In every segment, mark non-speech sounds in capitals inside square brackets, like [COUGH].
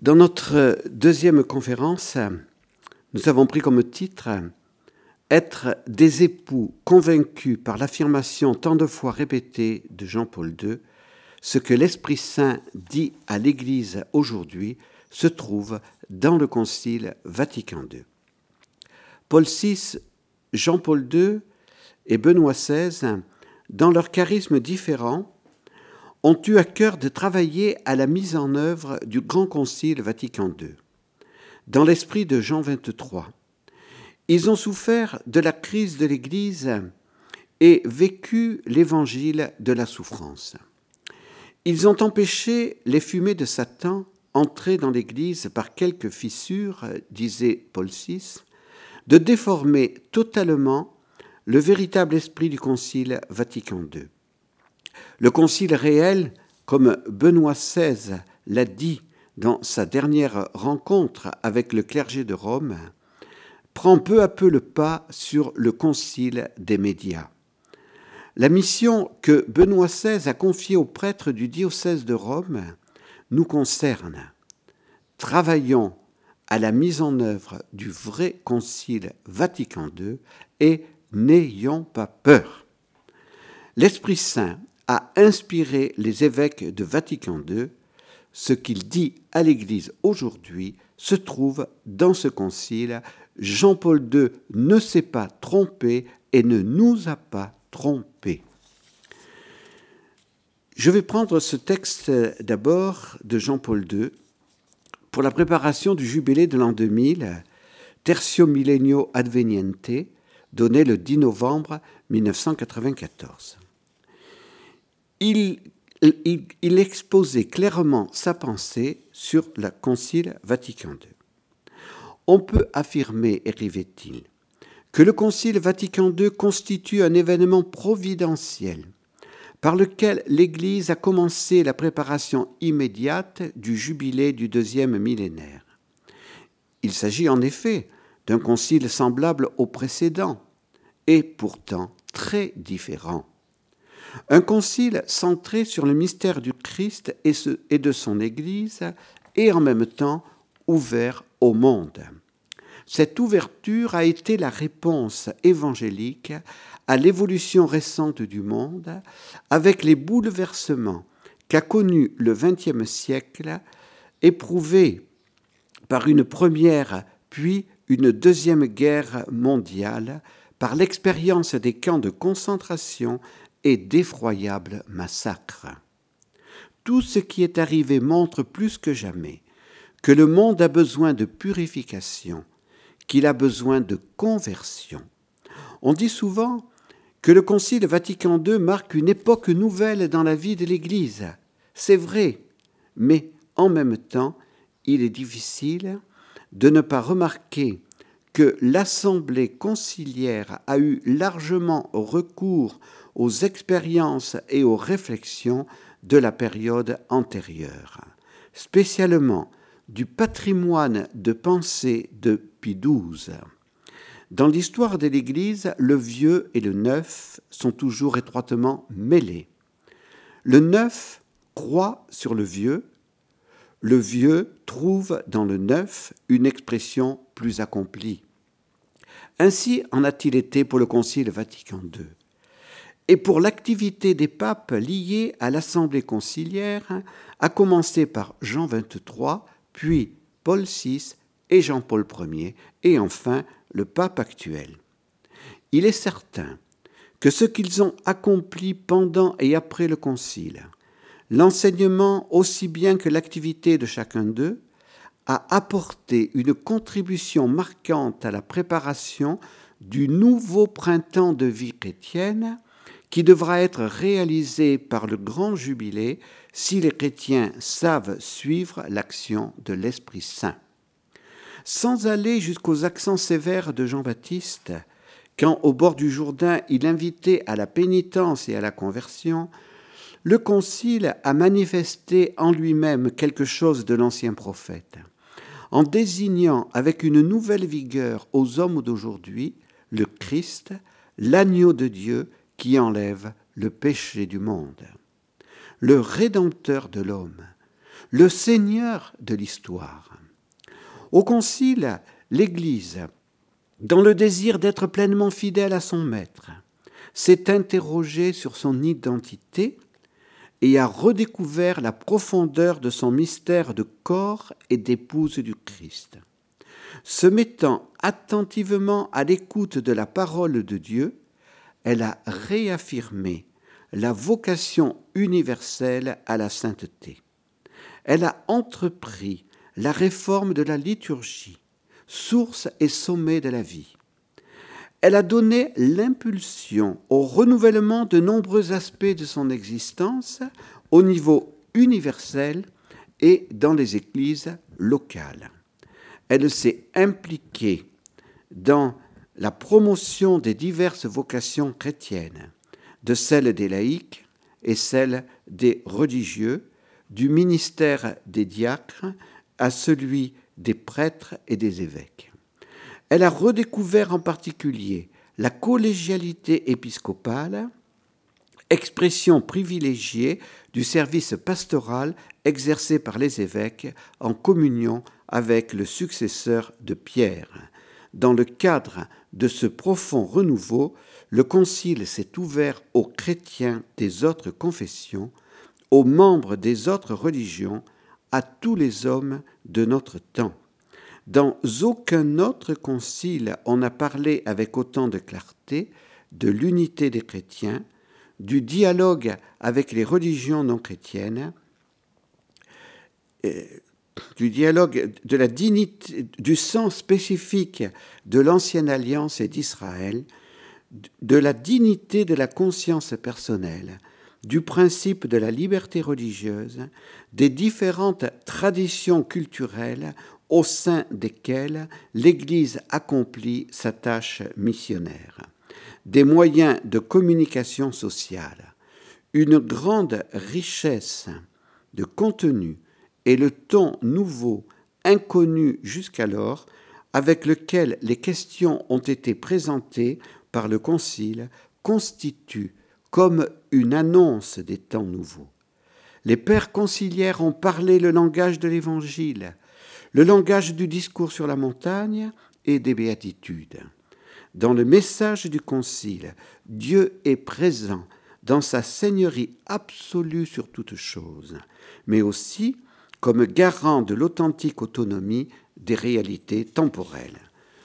Dans notre deuxième conférence, nous avons pris comme titre Être des époux convaincus par l'affirmation tant de fois répétée de Jean-Paul II, ce que l'Esprit Saint dit à l'Église aujourd'hui se trouve dans le Concile Vatican II. Paul VI, Jean-Paul II et Benoît XVI, dans leurs charismes différents, ont eu à cœur de travailler à la mise en œuvre du Grand Concile Vatican II, dans l'esprit de Jean XXIII. Ils ont souffert de la crise de l'Église et vécu l'évangile de la souffrance. Ils ont empêché les fumées de Satan entrées dans l'Église par quelques fissures, disait Paul VI, de déformer totalement le véritable esprit du Concile Vatican II. Le concile réel, comme Benoît XVI l'a dit dans sa dernière rencontre avec le clergé de Rome, prend peu à peu le pas sur le concile des médias. La mission que Benoît XVI a confiée aux prêtres du diocèse de Rome nous concerne. Travaillons à la mise en œuvre du vrai concile Vatican II et n'ayons pas peur. L'Esprit Saint a inspiré les évêques de Vatican II. Ce qu'il dit à l'Église aujourd'hui se trouve dans ce concile. Jean-Paul II ne s'est pas trompé et ne nous a pas trompés. Je vais prendre ce texte d'abord de Jean-Paul II pour la préparation du jubilé de l'an 2000, Tertio Millennio Adveniente, donné le 10 novembre 1994 il, exposait clairement sa pensée sur le Concile Vatican II. On peut affirmer, écrivait-il, que le Concile Vatican II constitue un événement providentiel par lequel l'Église a commencé la préparation immédiate du jubilé du deuxième millénaire. Il s'agit en effet d'un concile semblable au précédent, et pourtant très différent un concile centré sur le mystère du Christ et de son Église et en même temps ouvert au monde. Cette ouverture a été la réponse évangélique à l'évolution récente du monde avec les bouleversements qu'a connus le XXe siècle, éprouvés par une première puis une deuxième guerre mondiale, par l'expérience des camps de concentration et d'effroyables massacres. Tout ce qui est arrivé montre plus que jamais que le monde a besoin de purification, qu'il a besoin de conversion. On dit souvent que le Concile Vatican II marque une époque nouvelle dans la vie de l'Église. C'est vrai, mais en même temps, il est difficile de ne pas remarquer que l'Assemblée conciliaire a eu largement recours aux expériences et aux réflexions de la période antérieure, spécialement du patrimoine de pensée de Pie XII. Dans l'histoire de l'Église, le vieux et le neuf sont toujours étroitement mêlés. Le neuf croit sur le vieux, le vieux trouve dans le neuf une expression plus accomplie. Ainsi en a-t-il été pour le Concile Vatican II et pour l'activité des papes liés à l'Assemblée conciliaire, à commencer par Jean XXIII, puis Paul VI et Jean-Paul Ier, et enfin le pape actuel. Il est certain que ce qu'ils ont accompli pendant et après le concile, l'enseignement aussi bien que l'activité de chacun d'eux, a apporté une contribution marquante à la préparation du nouveau printemps de vie chrétienne qui devra être réalisé par le grand jubilé si les chrétiens savent suivre l'action de l'Esprit Saint. Sans aller jusqu'aux accents sévères de Jean-Baptiste, quand au bord du Jourdain il invitait à la pénitence et à la conversion, le Concile a manifesté en lui-même quelque chose de l'ancien prophète, en désignant avec une nouvelle vigueur aux hommes d'aujourd'hui le Christ, l'agneau de Dieu qui enlève le péché du monde. Le Rédempteur de l'homme, le Seigneur de l'histoire. Au Concile, l'Église, dans le désir d'être pleinement fidèle à son Maître, s'est interrogée sur son identité et a redécouvert la profondeur de son mystère de corps et d'épouse du Christ. Se mettant attentivement à l'écoute de la parole de Dieu, elle a réaffirmé la vocation universelle à la sainteté. Elle a entrepris la réforme de la liturgie, source et sommet de la vie. Elle a donné l'impulsion au renouvellement de nombreux aspects de son existence au niveau universel et dans les églises locales. Elle s'est impliquée dans la promotion des diverses vocations chrétiennes, de celles des laïcs et celles des religieux, du ministère des diacres à celui des prêtres et des évêques. Elle a redécouvert en particulier la collégialité épiscopale, expression privilégiée du service pastoral exercé par les évêques en communion avec le successeur de Pierre. Dans le cadre de ce profond renouveau, le Concile s'est ouvert aux chrétiens des autres confessions, aux membres des autres religions, à tous les hommes de notre temps. Dans aucun autre concile on n'a parlé avec autant de clarté de l'unité des chrétiens, du dialogue avec les religions non chrétiennes, du dialogue de la dignité, du sens spécifique de l'ancienne alliance et d'Israël, de la dignité de la conscience personnelle, du principe de la liberté religieuse, des différentes traditions culturelles au sein desquelles l'Église accomplit sa tâche missionnaire, des moyens de communication sociale, une grande richesse de contenu et le ton nouveau, inconnu jusqu'alors, avec lequel les questions ont été présentées par le Concile, constituent comme une annonce des temps nouveaux. Les pères conciliaires ont parlé le langage de l'Évangile, le langage du discours sur la montagne et des béatitudes. Dans le message du Concile, Dieu est présent dans sa seigneurie absolue sur toute chose, mais aussi comme garant de l'authentique autonomie des réalités temporelles.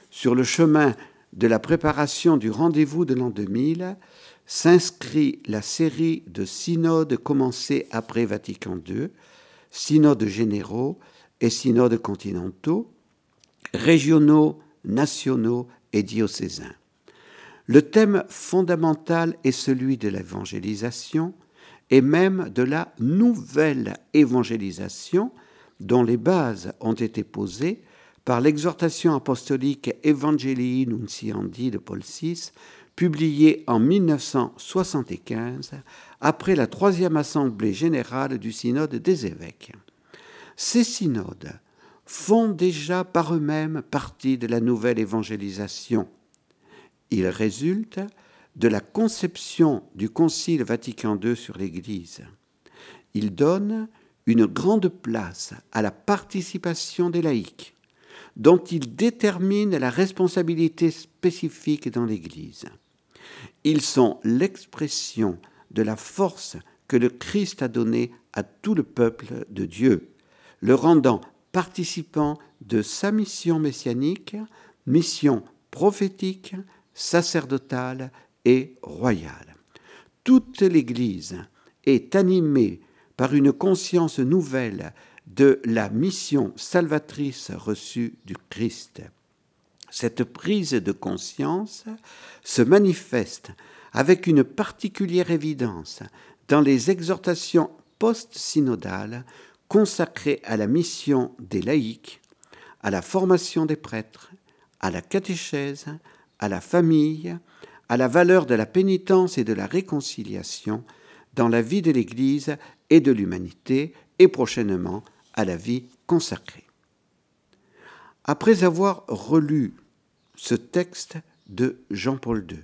Sur le chemin de la préparation du rendez-vous de l'an 2000, s'inscrit la série de synodes commencés après Vatican II, synodes généraux et synodes continentaux, régionaux, nationaux et diocésains. Le thème fondamental est celui de l'évangélisation et même de la nouvelle évangélisation dont les bases ont été posées par l'exhortation apostolique Evangelii Nunciandi de Paul VI publié en 1975 après la troisième assemblée générale du synode des évêques. Ces synodes font déjà par eux-mêmes partie de la nouvelle évangélisation. Ils résultent de la conception du Concile Vatican II sur l'Église. Ils donnent une grande place à la participation des laïcs, dont ils déterminent la responsabilité spécifique dans l'Église. Ils sont l'expression de la force que le Christ a donnée à tout le peuple de Dieu, le rendant participant de sa mission messianique, mission prophétique, sacerdotale et royale. Toute l'Église est animée par une conscience nouvelle de la mission salvatrice reçue du Christ. Cette prise de conscience se manifeste avec une particulière évidence dans les exhortations post-synodales consacrées à la mission des laïcs, à la formation des prêtres, à la catéchèse, à la famille, à la valeur de la pénitence et de la réconciliation dans la vie de l'Église et de l'humanité, et prochainement à la vie consacrée. Après avoir relu ce texte de Jean-Paul II.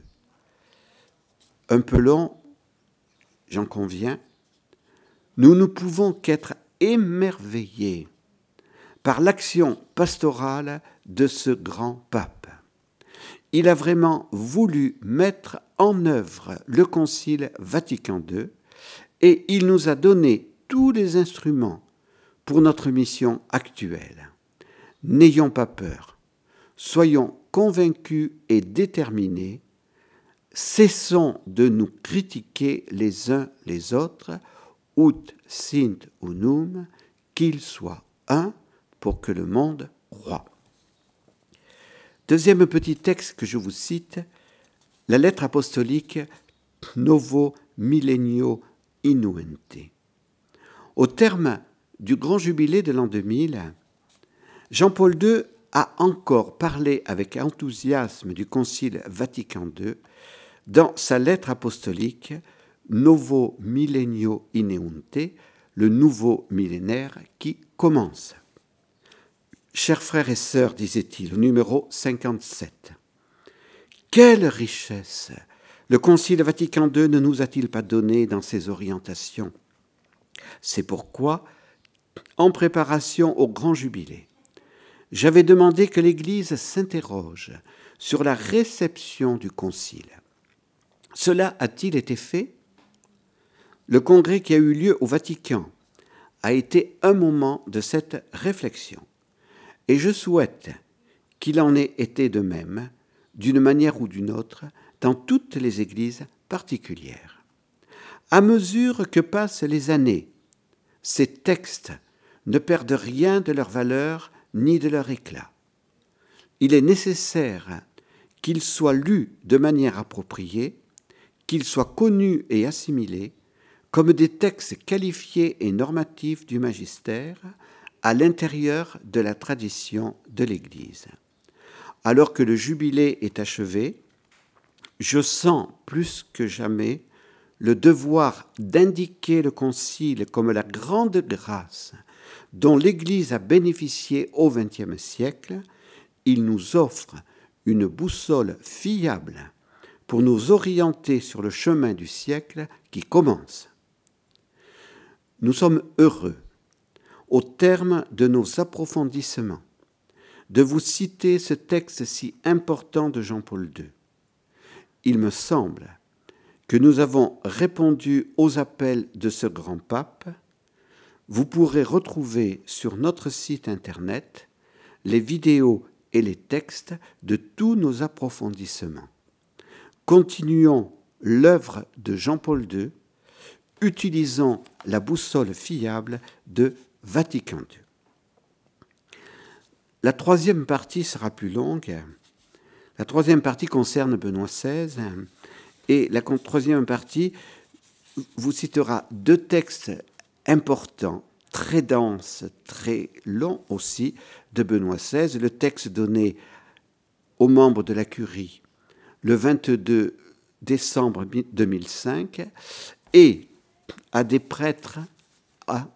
Un peu long, j'en conviens, nous ne pouvons qu'être émerveillé par l'action pastorale de ce grand pape. Il a vraiment voulu mettre en œuvre le Concile Vatican II et il nous a donné tous les instruments pour notre mission actuelle. N'ayons pas peur, soyons convaincus et déterminés, cessons de nous critiquer les uns les autres, ut sint unum, qu'il soit un pour que le monde croit. Deuxième petit texte que je vous cite, la lettre apostolique Novo Millennio Inuente. Au terme du grand jubilé de l'an 2000, Jean-Paul II a encore parlé avec enthousiasme du Concile Vatican II dans sa lettre apostolique Novo Millennio Ineunte, le nouveau millénaire qui commence. Chers frères et sœurs, disait-il, numéro 57, quelle richesse le Concile Vatican II ne nous a-t-il pas donné dans ses orientations C'est pourquoi, en préparation au grand jubilé, j'avais demandé que l'Église s'interroge sur la réception du Concile. Cela a-t-il été fait? Le congrès qui a eu lieu au Vatican a été un moment de cette réflexion. Et je souhaite qu'il en ait été de même, d'une manière ou d'une autre, dans toutes les églises particulières. À mesure que passent les années, ces textes ne perdent rien de leur valeur ni de leur éclat. Il est nécessaire qu'ils soient lus de manière appropriée, qu'ils soient connus et assimilés comme des textes qualifiés et normatifs du magistère, à l'intérieur de la tradition de l'Église. Alors que le jubilé est achevé, je sens plus que jamais le devoir d'indiquer le Concile comme la grande grâce dont l'Église a bénéficié au XXe siècle. Il nous offre une boussole fiable pour nous orienter sur le chemin du siècle qui commence. Nous sommes heureux au terme de nos approfondissements, de vous citer ce texte si important de Jean-Paul II. Il me semble que nous avons répondu aux appels de ce grand pape. Vous pourrez retrouver sur notre site internet les vidéos et les textes de tous nos approfondissements. Continuons l'œuvre de Jean-Paul II, utilisant la boussole fiable de Vatican II. La troisième partie sera plus longue. La troisième partie concerne Benoît XVI et la troisième partie vous citera deux textes importants, très denses, très longs aussi, de Benoît XVI. Le texte donné aux membres de la curie le 22 décembre 2005 et à des prêtres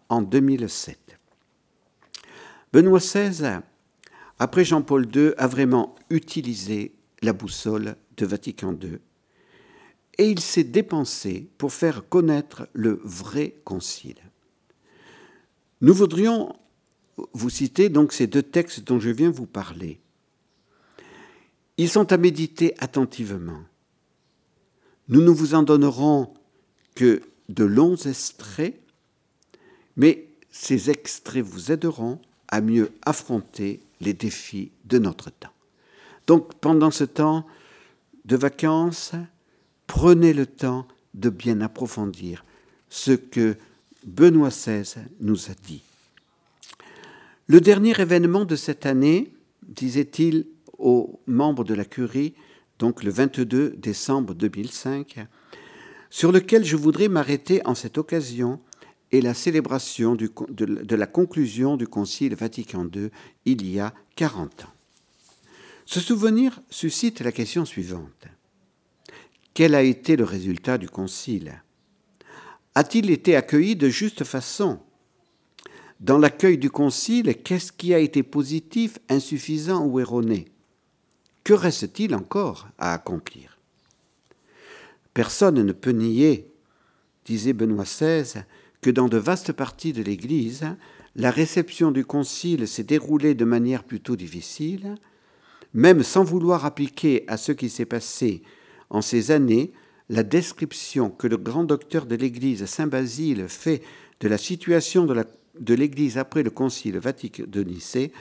en 2007. Benoît XVI, après Jean-Paul II, a vraiment utilisé la boussole de Vatican II et il s'est dépensé pour faire connaître le vrai concile. Nous voudrions vous citer donc ces deux textes dont je viens vous parler. Ils sont à méditer attentivement. Nous ne vous en donnerons que de longs extraits mais ces extraits vous aideront à mieux affronter les défis de notre temps. Donc pendant ce temps de vacances, prenez le temps de bien approfondir ce que Benoît XVI nous a dit. Le dernier événement de cette année, disait-il aux membres de la curie, donc le 22 décembre 2005, sur lequel je voudrais m'arrêter en cette occasion, et la célébration de, la conclusion du Concile Vatican II il y a 40 ans. Ce souvenir suscite la question suivante. Quel a été le résultat du Concile? A-t-il été accueilli de juste façon? Dans l'accueil du Concile, qu'est-ce qui a été positif, insuffisant ou erroné? Que reste-t-il encore à accomplir? Personne ne peut nier, disait Benoît XVI, que dans de vastes parties de l'Église, la réception du concile s'est déroulée de manière plutôt difficile, même sans vouloir appliquer à ce qui s'est passé en ces années la description que le grand docteur de l'Église, Saint Basile, fait de la situation de l'Église après le concile Vatican de Nicée,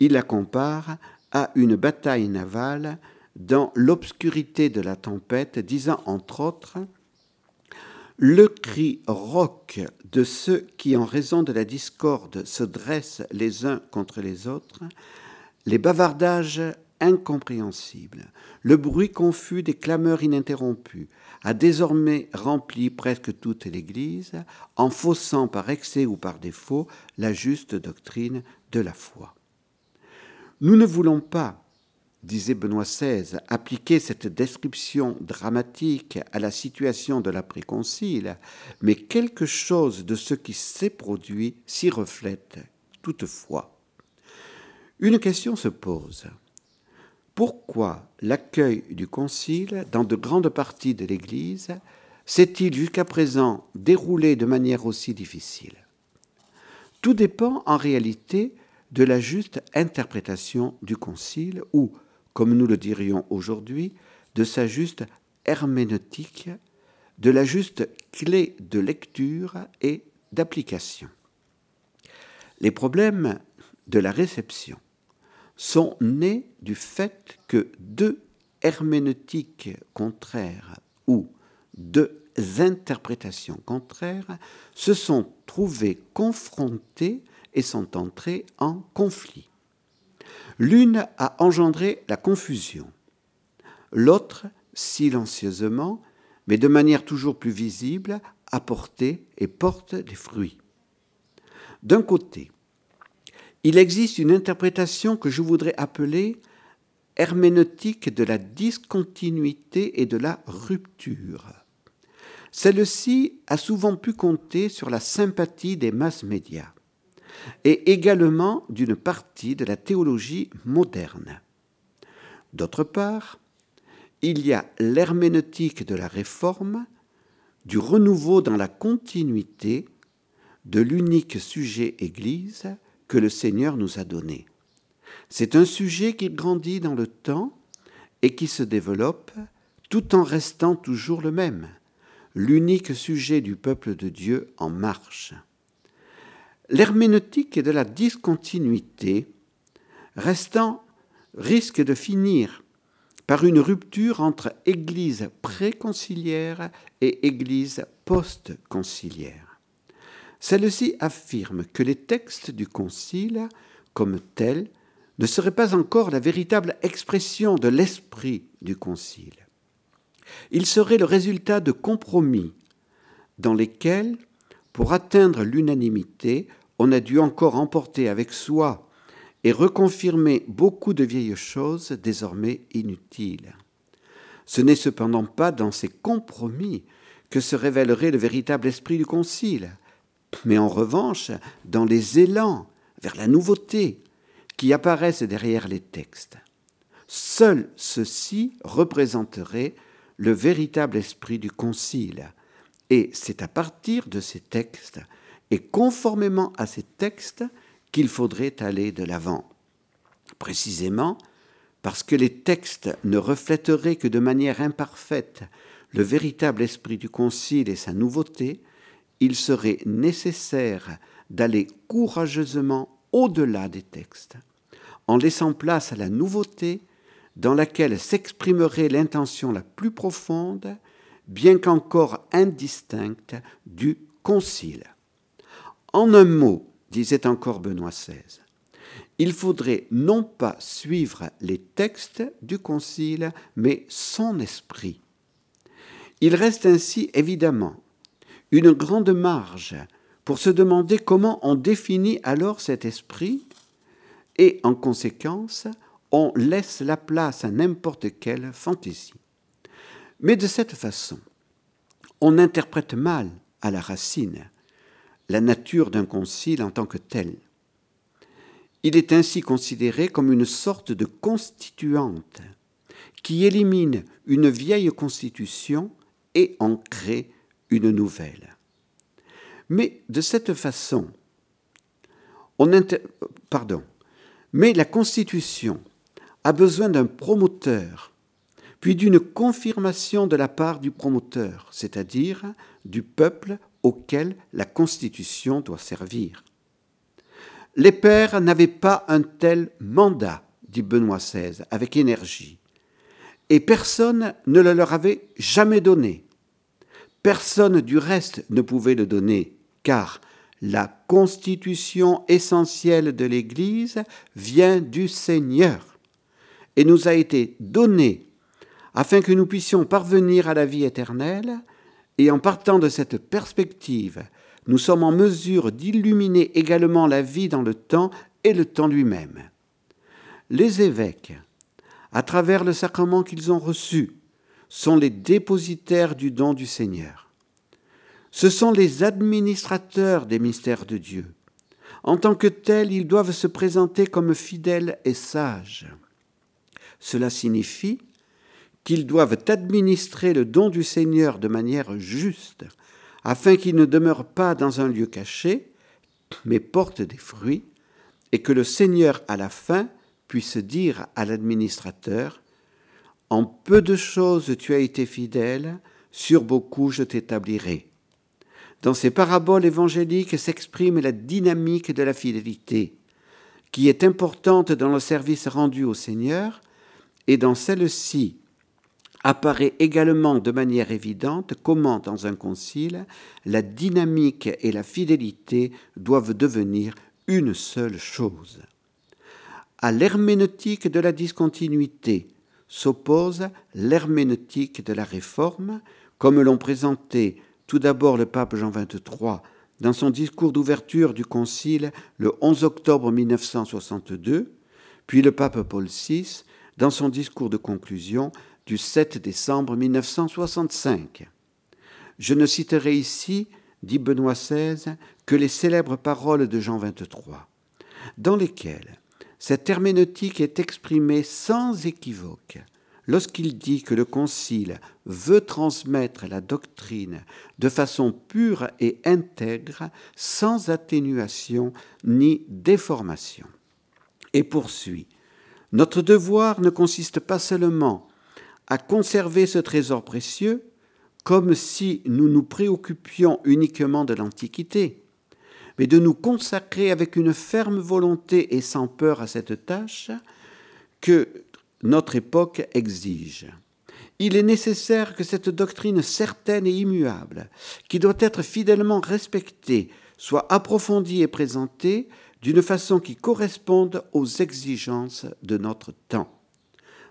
il la compare à une bataille navale dans l'obscurité de la tempête, disant entre autres Le cri roc de ceux qui, en raison de la discorde, se dressent les uns contre les autres, les bavardages incompréhensibles, le bruit confus des clameurs ininterrompues, a désormais rempli presque toute l'Église, en faussant par excès ou par défaut la juste doctrine de la foi. Nous ne voulons pas, disait Benoît XVI, appliquer cette description dramatique à la situation de l'après-concile, mais quelque chose de ce qui s'est produit s'y reflète toutefois. Une question se pose. Pourquoi l'accueil du concile dans de grandes parties de l'Église s'est-il jusqu'à présent déroulé de manière aussi difficile? Tout dépend en réalité de la juste interprétation du concile ou, comme nous le dirions aujourd'hui, de sa juste herméneutique, de la juste clé de lecture et d'application. Les problèmes de la réception sont nés du fait que deux herméneutiques contraires ou deux interprétations contraires se sont trouvées confrontées et sont entrées en conflit. L'une a engendré la confusion, l'autre, silencieusement, mais de manière toujours plus visible, a porté et porte des fruits. D'un côté, il existe une interprétation que je voudrais appeler herméneutique de la discontinuité et de la rupture. Celle-ci a souvent pu compter sur la sympathie des masses médias et également d'une partie de la théologie moderne. D'autre part, il y a l'herméneutique de la réforme, du renouveau dans la continuité de l'unique sujet Église que le Seigneur nous a donné. C'est un sujet qui grandit dans le temps et qui se développe tout en restant toujours le même, l'unique sujet du peuple de Dieu en marche. L'herméneutique de la discontinuité restant risque de finir par une rupture entre Église préconciliaire et Église post-conciliaire. Celle-ci affirme que les textes du Concile, comme tels, ne seraient pas encore la véritable expression de l'esprit du Concile. Ils seraient le résultat de compromis dans lesquels, pour atteindre l'unanimité, on a dû encore emporter avec soi et reconfirmer beaucoup de vieilles choses désormais inutiles. Ce n'est cependant pas dans ces compromis que se révélerait le véritable esprit du Concile, mais en revanche dans les élans vers la nouveauté qui apparaissent derrière les textes. Seul ceci représenterait le véritable esprit du concile. Et c'est à partir de ces textes et conformément à ces textes qu'il faudrait aller de l'avant. Précisément parce que les textes ne reflèteraient que de manière imparfaite le véritable esprit du concile et sa nouveauté, il serait nécessaire d'aller courageusement au-delà des textes, en laissant place à la nouveauté dans laquelle s'exprimerait l'intention la plus profonde, bien qu'encore indistincte, du concile. En un mot, disait encore Benoît XVI, il faudrait non pas suivre les textes du concile, mais son esprit. Il reste ainsi évidemment une grande marge pour se demander comment on définit alors cet esprit et en conséquence on laisse la place à n'importe quelle fantaisie. Mais de cette façon, on interprète mal à la racine la nature d'un concile en tant que tel. Il est ainsi considéré comme une sorte de constituante qui élimine une vieille constitution et en crée une nouvelle. Mais de cette façon, on pardon, mais la Constitution a besoin d'un promoteur, puis d'une confirmation de la part du promoteur, c'est-à-dire du peuple auquel la Constitution doit servir. Les pères n'avaient pas un tel mandat, dit Benoît XVI avec énergie, et personne ne le leur avait jamais donné. Personne du reste ne pouvait le donner, car la constitution essentielle de l'Église vient du Seigneur et nous a été donnée afin que nous puissions parvenir à la vie éternelle, et en partant de cette perspective, nous sommes en mesure d'illuminer également la vie dans le temps et le temps lui-même. Les évêques, à travers le sacrement qu'ils ont reçu, sont les dépositaires du don du Seigneur. Ce sont les administrateurs des mystères de Dieu. En tant que tels, ils doivent se présenter comme fidèles et sages. Cela signifie qu'ils doivent administrer le don du Seigneur de manière juste, afin qu'il ne demeure pas dans un lieu caché, mais porte des fruits, et que le Seigneur, à la fin, puisse dire à l'administrateur, En peu de choses tu as été fidèle, sur beaucoup je t'établirai. Dans ces paraboles évangéliques s'exprime la dynamique de la fidélité, qui est importante dans le service rendu au Seigneur, et dans celle-ci apparaît également de manière évidente comment, dans un concile, la dynamique et la fidélité doivent devenir une seule chose. À l'herméneutique de la discontinuité s'oppose l'herméneutique de la réforme, comme l'ont présenté tout d'abord le pape Jean XXIII dans son discours d'ouverture du Concile le 11 octobre 1962, puis le pape Paul VI dans son discours de conclusion du 7 décembre 1965. Je ne citerai ici, dit Benoît XVI, que les célèbres paroles de Jean XXIII, dans lesquelles cette herméneutique est exprimée sans équivoque lorsqu'il dit que le Concile veut transmettre la doctrine de façon pure et intègre, sans atténuation ni déformation. Et poursuit, Notre devoir ne consiste pas seulement à conserver ce trésor précieux comme si nous nous préoccupions uniquement de l'Antiquité, mais de nous consacrer avec une ferme volonté et sans peur à cette tâche que notre époque exige. Il est nécessaire que cette doctrine certaine et immuable, qui doit être fidèlement respectée, soit approfondie et présentée d'une façon qui corresponde aux exigences de notre temps.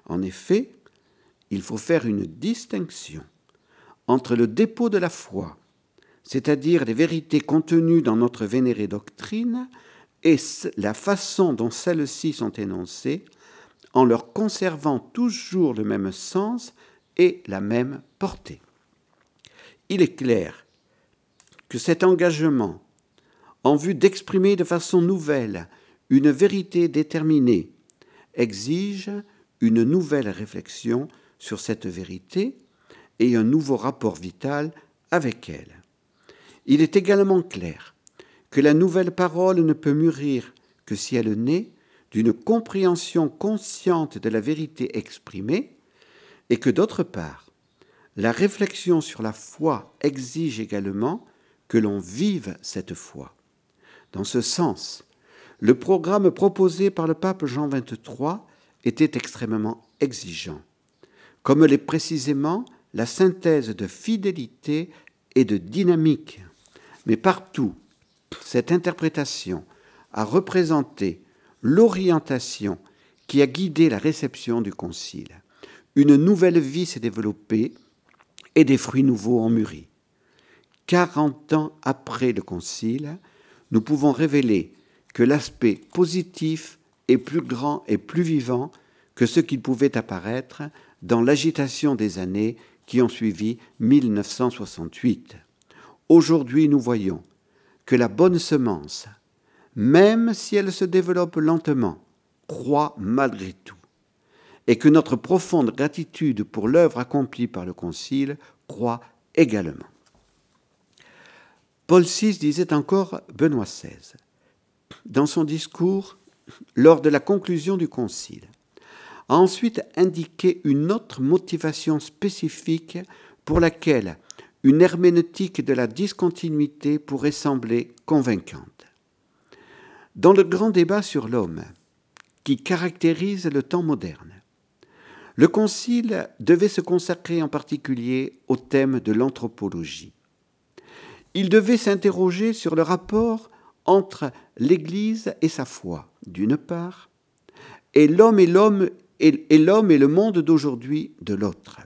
En effet, il faut faire une distinction entre le dépôt de la foi, c'est-à-dire les vérités contenues dans notre vénérée doctrine, et la façon dont celles-ci sont énoncées, en leur conservant toujours le même sens et la même portée. Il est clair que cet engagement, en vue d'exprimer de façon nouvelle une vérité déterminée, exige une nouvelle réflexion sur cette vérité et un nouveau rapport vital avec elle. Il est également clair que la nouvelle parole ne peut mûrir que si elle naît d'une compréhension consciente de la vérité exprimée, et que d'autre part, la réflexion sur la foi exige également que l'on vive cette foi. Dans ce sens, le programme proposé par le pape Jean XXIII était extrêmement exigeant comme l'est précisément la synthèse de fidélité et de dynamique. Mais partout, cette interprétation a représenté l'orientation qui a guidé la réception du Concile. Une nouvelle vie s'est développée et des fruits nouveaux ont mûri. Quarante ans après le Concile, nous pouvons révéler que l'aspect positif est plus grand et plus vivant que ce qui pouvait apparaître dans l'agitation des années qui ont suivi 1968. Aujourd'hui, nous voyons que la bonne semence, même si elle se développe lentement, croît malgré tout, et que notre profonde gratitude pour l'œuvre accomplie par le Concile croît également. Paul VI disait encore Benoît XVI, dans son discours lors de la conclusion du Concile, a ensuite indiqué une autre motivation spécifique pour laquelle une herméneutique de la discontinuité pourrait sembler convaincante. Dans le grand débat sur l'homme, qui caractérise le temps moderne, le Concile devait se consacrer en particulier au thème de l'anthropologie. Il devait s'interroger sur le rapport entre l'Église et sa foi, d'une part, et l'homme et l'homme et, l'homme et le monde d'aujourd'hui de l'autre.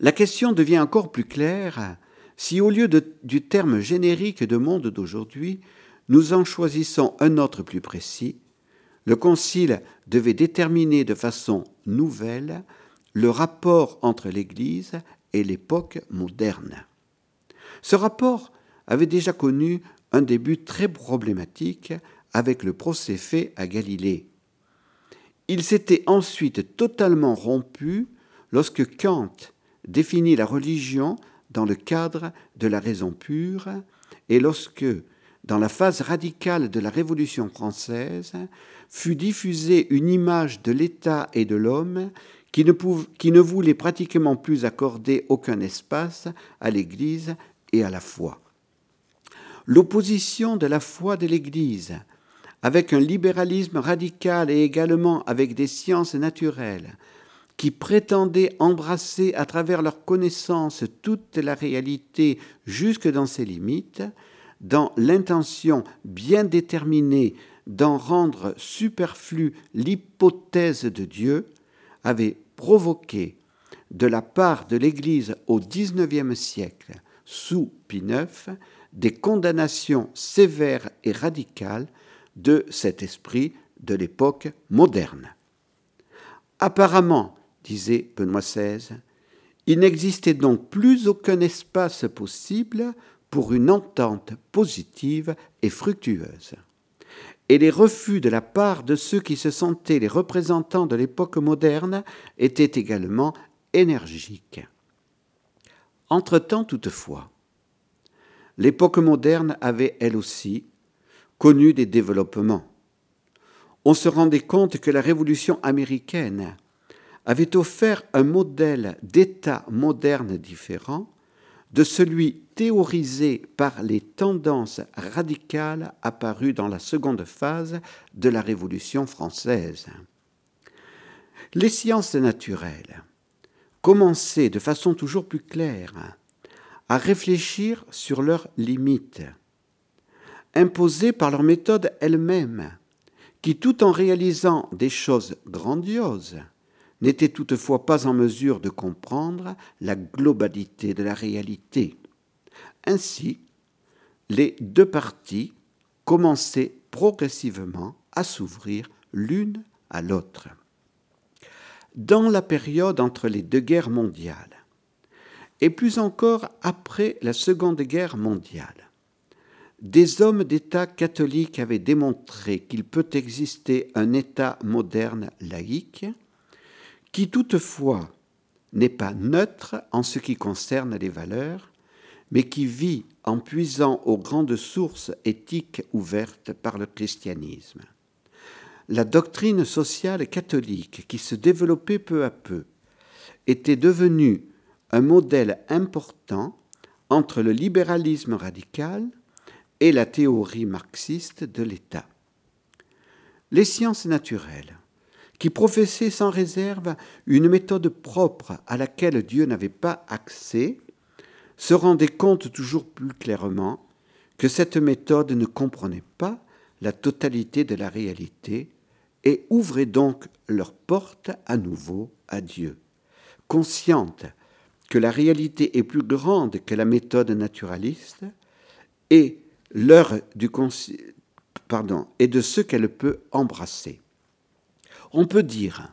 La question devient encore plus claire si au lieu du terme générique de monde d'aujourd'hui, nous en choisissons un autre plus précis. Le Concile devait déterminer de façon nouvelle le rapport entre l'Église et l'époque moderne. Ce rapport avait déjà connu un début très problématique avec le procès fait à Galilée. Il s'était ensuite totalement rompu lorsque Kant définit la religion dans le cadre de la raison pure et lorsque, dans la phase radicale de la Révolution française, fut diffusée une image de l'État et de l'homme qui ne, qui ne voulait pratiquement plus accorder aucun espace à l'Église et à la foi. L'opposition de la foi de l'Église avec un libéralisme radical et également avec des sciences naturelles, qui prétendaient embrasser à travers leur connaissance toute la réalité jusque dans ses limites, dans l'intention bien déterminée d'en rendre superflue l'hypothèse de Dieu, avait provoqué de la part de l'Église au XIXe siècle, sous Pie IX, des condamnations sévères et radicales de cet esprit de l'époque moderne. Apparemment, disait Benoît XVI, il n'existait donc plus aucun espace possible pour une entente positive et fructueuse. Et les refus de la part de ceux qui se sentaient les représentants de l'époque moderne étaient également énergiques. Entre-temps, toutefois, l'époque moderne avait elle aussi connu des développements. On se rendait compte que la Révolution américaine avait offert un modèle d'État moderne différent de celui théorisé par les tendances radicales apparues dans la seconde phase de la Révolution française. Les sciences naturelles commençaient de façon toujours plus claire à réfléchir sur leurs limites imposées par leur méthode elle-même, qui tout en réalisant des choses grandioses, n'étaient toutefois pas en mesure de comprendre la globalité de la réalité. Ainsi, les deux parties commençaient progressivement à s'ouvrir l'une à l'autre. Dans la période entre les deux guerres mondiales, et plus encore après la Seconde Guerre mondiale, des hommes d'État catholiques avaient démontré qu'il peut exister un État moderne laïque, qui toutefois n'est pas neutre en ce qui concerne les valeurs, mais qui vit en puisant aux grandes sources éthiques ouvertes par le christianisme. La doctrine sociale catholique qui se développait peu à peu était devenue un modèle important entre le libéralisme radical et la théorie marxiste de l'État. Les sciences naturelles, qui professaient sans réserve une méthode propre à laquelle Dieu n'avait pas accès, se rendaient compte toujours plus clairement que cette méthode ne comprenait pas la totalité de la réalité et ouvrait donc leur porte à nouveau à Dieu, consciente que la réalité est plus grande que la méthode naturaliste et l'heure du pardon, et de ce qu'elle peut embrasser. On peut dire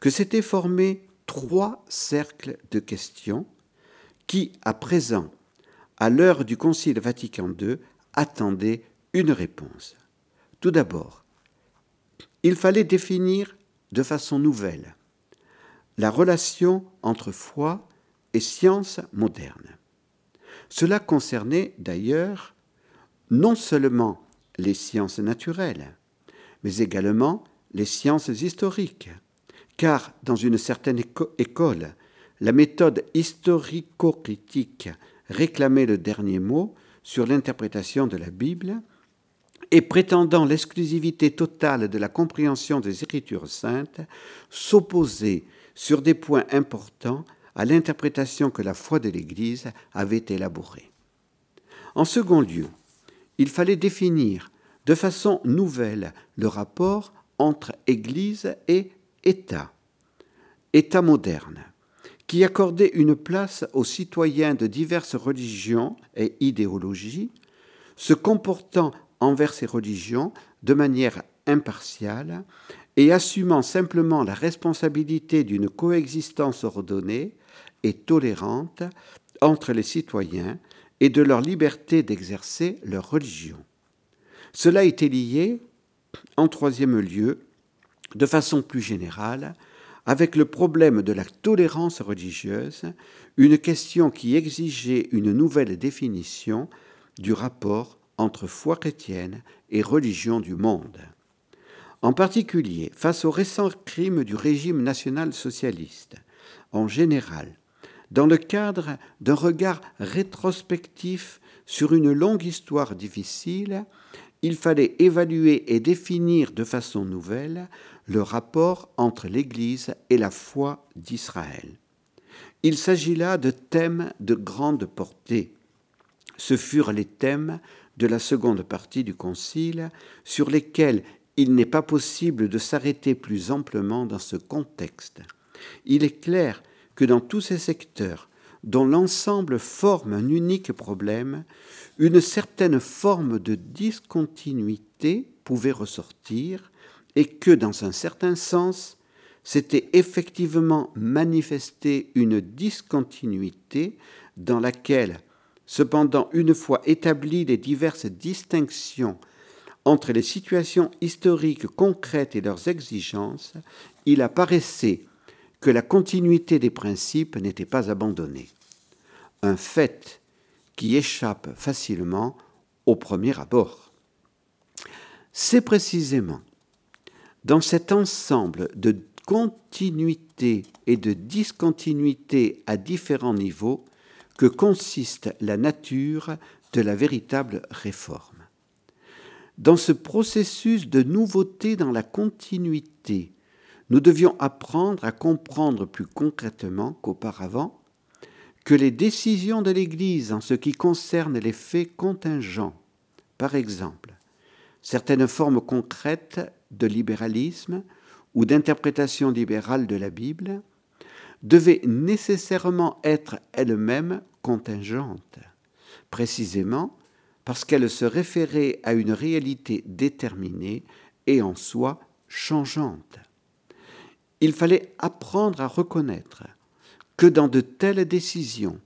que s'étaient formés trois cercles de questions qui, à présent, à l'heure du Concile Vatican II, attendaient une réponse. Tout d'abord, il fallait définir de façon nouvelle la relation entre foi et science moderne. Cela concernait d'ailleurs non seulement les sciences naturelles, mais également les sciences historiques, car dans une certaine école, la méthode historico-critique réclamait le dernier mot sur l'interprétation de la Bible, et prétendant l'exclusivité totale de la compréhension des Écritures saintes, s'opposait sur des points importants à l'interprétation que la foi de l'Église avait élaborée. En second lieu, il fallait définir de façon nouvelle le rapport entre Église et État, État moderne, qui accordait une place aux citoyens de diverses religions et idéologies, se comportant envers ces religions de manière impartiale et assumant simplement la responsabilité d'une coexistence ordonnée et tolérante entre les citoyens et de leur liberté d'exercer leur religion. Cela était lié, en troisième lieu, de façon plus générale, avec le problème de la tolérance religieuse, une question qui exigeait une nouvelle définition du rapport entre foi chrétienne et religion du monde. En particulier, face aux récents crimes du régime national socialiste, en général, dans le cadre d'un regard rétrospectif sur une longue histoire difficile, il fallait évaluer et définir de façon nouvelle le rapport entre l'Église et la foi d'Israël. Il s'agit là de thèmes de grande portée. Ce furent les thèmes de la seconde partie du Concile sur lesquels il n'est pas possible de s'arrêter plus amplement dans ce contexte. Il est clair que dans tous ces secteurs, dont l'ensemble forme un unique problème, une certaine forme de discontinuité pouvait ressortir et que, dans un certain sens, s'était effectivement manifestée une discontinuité dans laquelle, cependant, une fois établies les diverses distinctions entre les situations historiques concrètes et leurs exigences, il apparaissait que la continuité des principes n'était pas abandonnée. Un fait qui échappe facilement au premier abord. C'est précisément dans cet ensemble de continuité et de discontinuité à différents niveaux que consiste la nature de la véritable réforme. Dans ce processus de nouveauté dans la continuité, nous devions apprendre à comprendre plus concrètement qu'auparavant que les décisions de l'Église en ce qui concerne les faits contingents, par exemple, certaines formes concrètes de libéralisme ou d'interprétation libérale de la Bible, devaient nécessairement être elles-mêmes contingentes, précisément parce qu'elles se référaient à une réalité déterminée et en soi changeante il fallait apprendre à reconnaître que dans de telles décisions,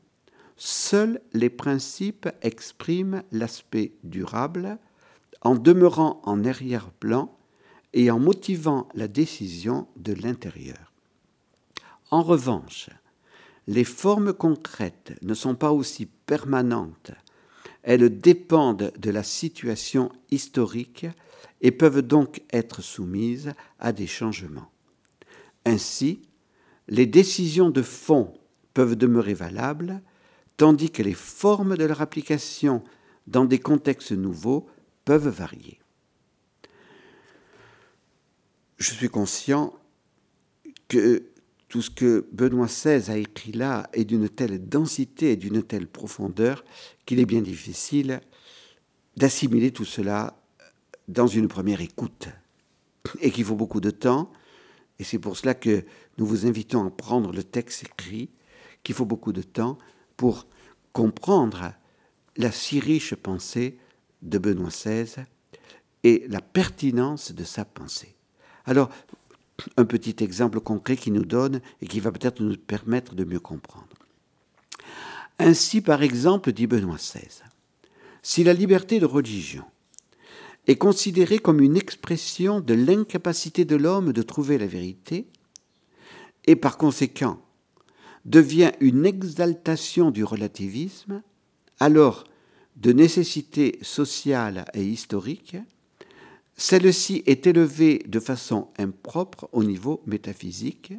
seuls les principes expriment l'aspect durable en demeurant en arrière-plan et en motivant la décision de l'intérieur. En revanche, les formes concrètes ne sont pas aussi permanentes, elles dépendent de la situation historique et peuvent donc être soumises à des changements. Ainsi, les décisions de fond peuvent demeurer valables, tandis que les formes de leur application dans des contextes nouveaux peuvent varier. Je suis conscient que tout ce que Benoît XVI a écrit là est d'une telle densité et d'une telle profondeur qu'il est bien difficile d'assimiler tout cela dans une première écoute et qu'il faut beaucoup de temps et c'est pour cela que nous vous invitons à prendre le texte écrit, qu'il faut beaucoup de temps pour comprendre la si riche pensée de Benoît XVI et la pertinence de sa pensée. Alors, un petit exemple concret qui nous donne et qui va peut-être nous permettre de mieux comprendre. Ainsi, par exemple, dit Benoît XVI, si la liberté de religion est considérée comme une expression de l'incapacité de l'homme de trouver la vérité, et par conséquent devient une exaltation du relativisme, alors de nécessité sociale et historique, celle-ci est élevée de façon impropre au niveau métaphysique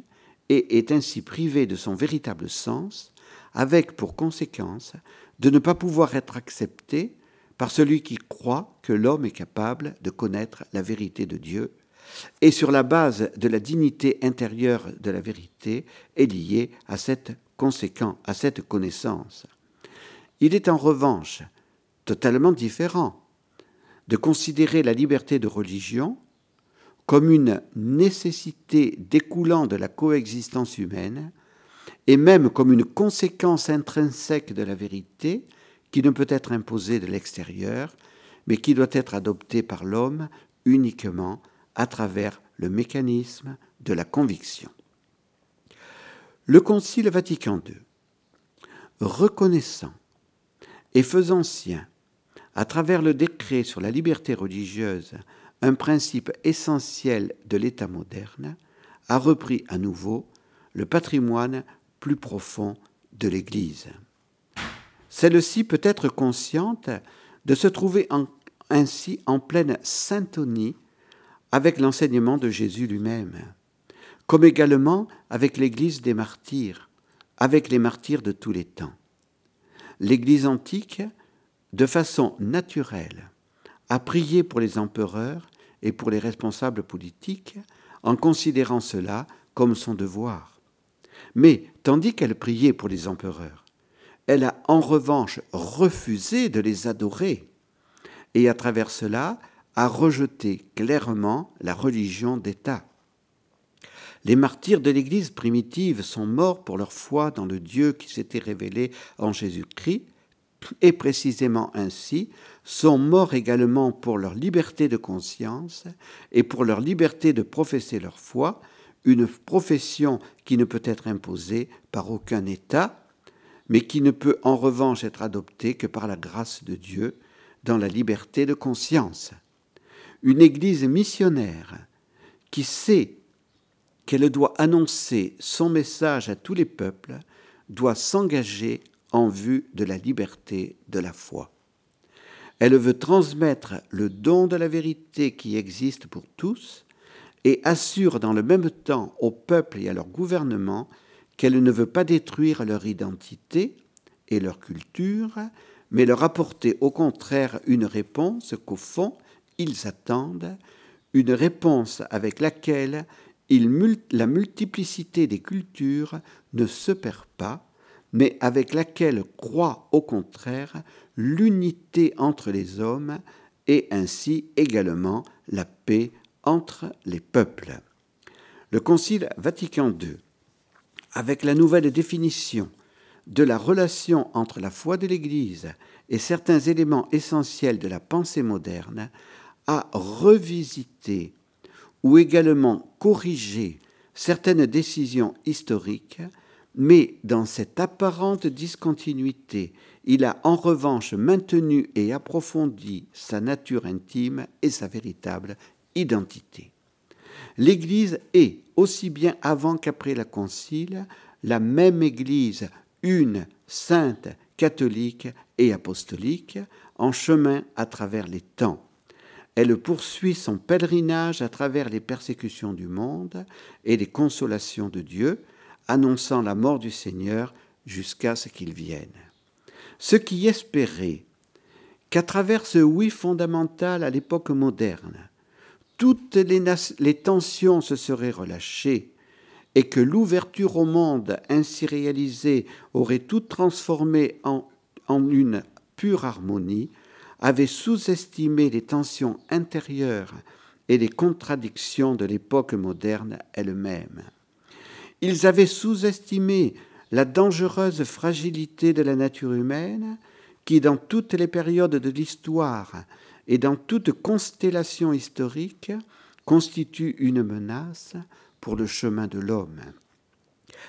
et est ainsi privée de son véritable sens, avec pour conséquence de ne pas pouvoir être acceptée par celui qui croit que l'homme est capable de connaître la vérité de Dieu, et sur la base de la dignité intérieure de la vérité est liée à cette, à cette connaissance. Il est en revanche totalement différent de considérer la liberté de religion comme une nécessité découlant de la coexistence humaine et même comme une conséquence intrinsèque de la vérité qui ne peut être imposée de l'extérieur, mais qui doit être adoptée par l'homme uniquement à travers le mécanisme de la conviction. Le Concile Vatican II, reconnaissant et faisant sien, à travers le décret sur la liberté religieuse, un principe essentiel de l'État moderne, a repris à nouveau le patrimoine plus profond de l'Église. Celle-ci peut être consciente de se trouver ainsi en pleine syntonie avec l'enseignement de Jésus lui-même, comme également avec l'Église des martyrs, avec les martyrs de tous les temps. L'Église antique, de façon naturelle, a prié pour les empereurs et pour les responsables politiques en considérant cela comme son devoir. Mais tandis qu'elle priait pour les empereurs, elle a en revanche refusé de les adorer et à travers cela a rejeté clairement la religion d'État. Les martyrs de l'Église primitive sont morts pour leur foi dans le Dieu qui s'était révélé en Jésus-Christ, et précisément ainsi sont morts également pour leur liberté de conscience et pour leur liberté de professer leur foi, une profession qui ne peut être imposée par aucun État, mais qui ne peut en revanche être adoptée que par la grâce de Dieu dans la liberté de conscience. Une Église missionnaire qui sait qu'elle doit annoncer son message à tous les peuples, doit s'engager en vue de la liberté de la foi. Elle veut transmettre le don de la vérité qui existe pour tous et assure dans le même temps au peuple et à leur gouvernement qu'elle ne veut pas détruire leur identité et leur culture, mais leur apporter au contraire une réponse qu'au fond ils attendent, une réponse avec laquelle la multiplicité des cultures ne se perd pas, mais avec laquelle croit au contraire l'unité entre les hommes et ainsi également la paix entre les peuples. Le Concile Vatican II, avec la nouvelle définition de la relation entre la foi de l'Église et certains éléments essentiels de la pensée moderne, a revisité ou également corriger certaines décisions historiques, mais dans cette apparente discontinuité, il a en revanche maintenu et approfondi sa nature intime et sa véritable identité. L'Église est, aussi bien avant qu'après la Concile, la même Église, une, sainte, catholique et apostolique, en chemin à travers les temps elle poursuit son pèlerinage à travers les persécutions du monde et les consolations de Dieu, annonçant la mort du Seigneur jusqu'à ce qu'il vienne. Ce qui espérait qu'à travers ce oui fondamental à l'époque moderne, toutes les, tensions se seraient relâchées et que l'ouverture au monde ainsi réalisée aurait tout transformé en une pure harmonie, avaient sous-estimé les tensions intérieures et les contradictions de l'époque moderne elle-même. Ils avaient sous-estimé la dangereuse fragilité de la nature humaine qui, dans toutes les périodes de l'histoire et dans toute constellation historique, constitue une menace pour le chemin de l'homme.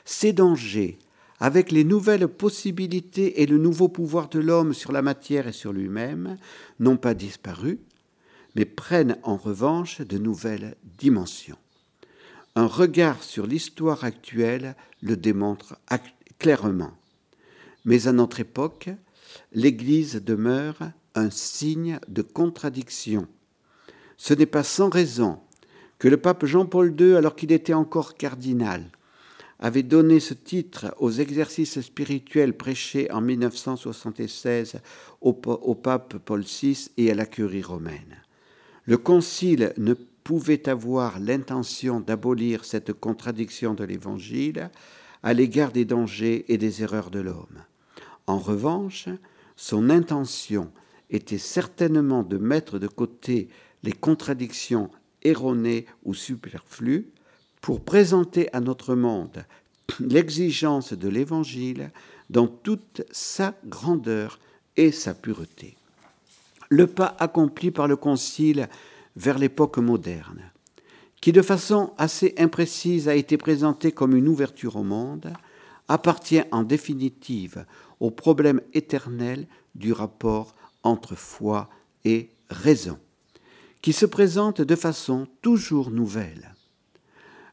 Ces dangers avec les nouvelles possibilités et le nouveau pouvoir de l'homme sur la matière et sur lui-même, n'ont pas disparu, mais prennent en revanche de nouvelles dimensions. Un regard sur l'histoire actuelle le démontre clairement. Mais à notre époque, l'Église demeure un signe de contradiction. Ce n'est pas sans raison que le pape Jean-Paul II, alors qu'il était encore cardinal, avait donné ce titre aux exercices spirituels prêchés en 1976 au, pape Paul VI et à la curie romaine. Le concile ne pouvait avoir l'intention d'abolir cette contradiction de l'Évangile à l'égard des dangers et des erreurs de l'homme. En revanche, son intention était certainement de mettre de côté les contradictions erronées ou superflues pour présenter à notre monde [CLEARS THROAT] l'exigence de l'Évangile dans toute sa grandeur et sa pureté. Le pas accompli par le Concile vers l'époque moderne, qui de façon assez imprécise a été présenté comme une ouverture au monde, appartient en définitive au problème éternel du rapport entre foi et raison, qui se présente de façon toujours nouvelle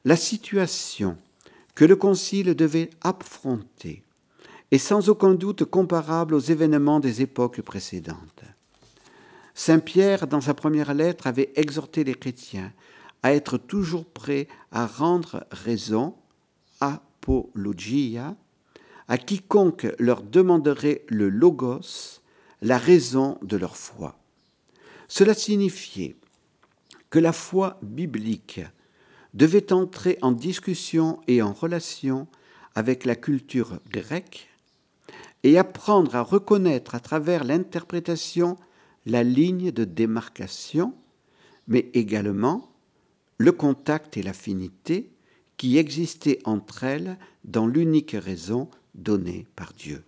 la situation que le Concile devait affronter est sans aucun doute comparable aux événements des époques précédentes. Saint Pierre, dans sa première lettre, avait exhorté les chrétiens à être toujours prêts à rendre raison, apologia, à quiconque leur demanderait le logos, la raison de leur foi. Cela signifiait que la foi biblique devait entrer en discussion et en relation avec la culture grecque et apprendre à reconnaître à travers l'interprétation la ligne de démarcation, mais également le contact et l'affinité qui existaient entre elles dans l'unique raison donnée par Dieu.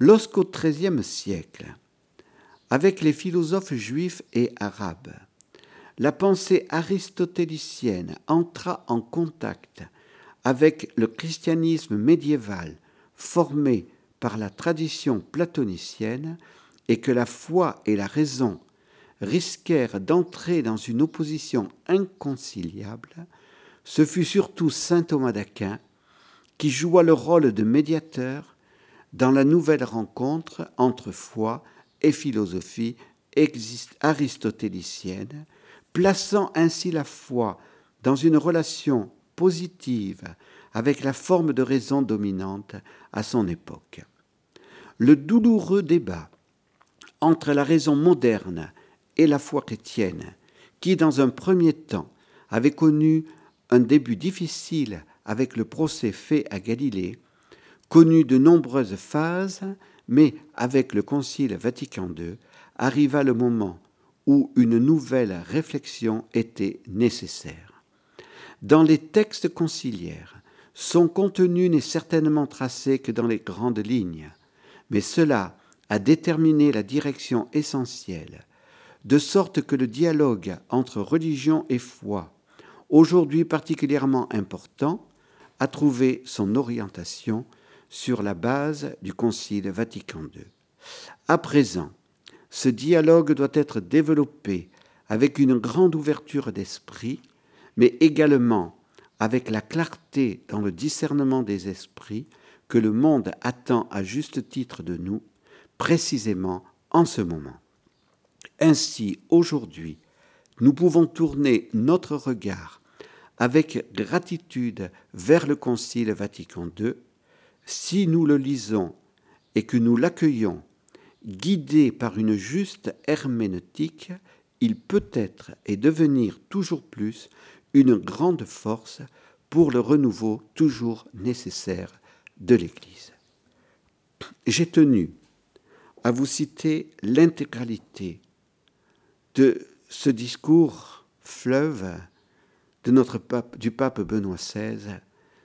Lorsqu'au XIIIe siècle, avec les philosophes juifs et arabes, la pensée aristotélicienne entra en contact avec le christianisme médiéval formé par la tradition platonicienne et que la foi et la raison risquèrent d'entrer dans une opposition inconciliable, ce fut surtout saint Thomas d'Aquin qui joua le rôle de médiateur dans la nouvelle rencontre entre foi et philosophie aristotélicienne, plaçant ainsi la foi dans une relation positive avec la forme de raison dominante à son époque. Le douloureux débat entre la raison moderne et la foi chrétienne, qui dans un premier temps avait connu un début difficile avec le procès fait à Galilée, connut de nombreuses phases, mais avec le Concile Vatican II arriva le moment où une nouvelle réflexion était nécessaire. Dans les textes conciliaires, son contenu n'est certainement tracé que dans les grandes lignes, mais cela a déterminé la direction essentielle, de sorte que le dialogue entre religion et foi, aujourd'hui particulièrement important, a trouvé son orientation sur la base du Concile Vatican II. À présent, ce dialogue doit être développé avec une grande ouverture d'esprit, mais également avec la clarté dans le discernement des esprits que le monde attend à juste titre de nous, précisément en ce moment. Ainsi, aujourd'hui, nous pouvons tourner notre regard avec gratitude vers le Concile Vatican II si nous le lisons et que nous l'accueillons guidé par une juste herméneutique, il peut être et devenir toujours plus une grande force pour le renouveau toujours nécessaire de l'Église. J'ai tenu à vous citer l'intégralité de ce discours fleuve du pape Benoît XVI.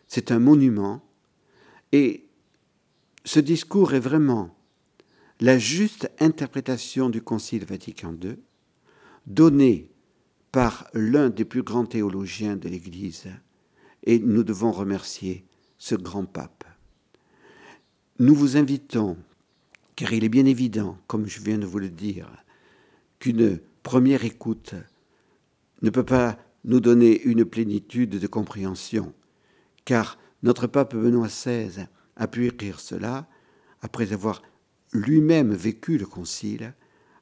C'est un monument et ce discours est vraiment la juste interprétation du Concile Vatican II, donnée par l'un des plus grands théologiens de l'Église, et nous devons remercier ce grand pape. Nous vous invitons, car il est bien évident, comme je viens de vous le dire, qu'une première écoute ne peut pas nous donner une plénitude de compréhension, car notre pape Benoît XVI a pu écrire cela après avoir lui-même vécu le concile,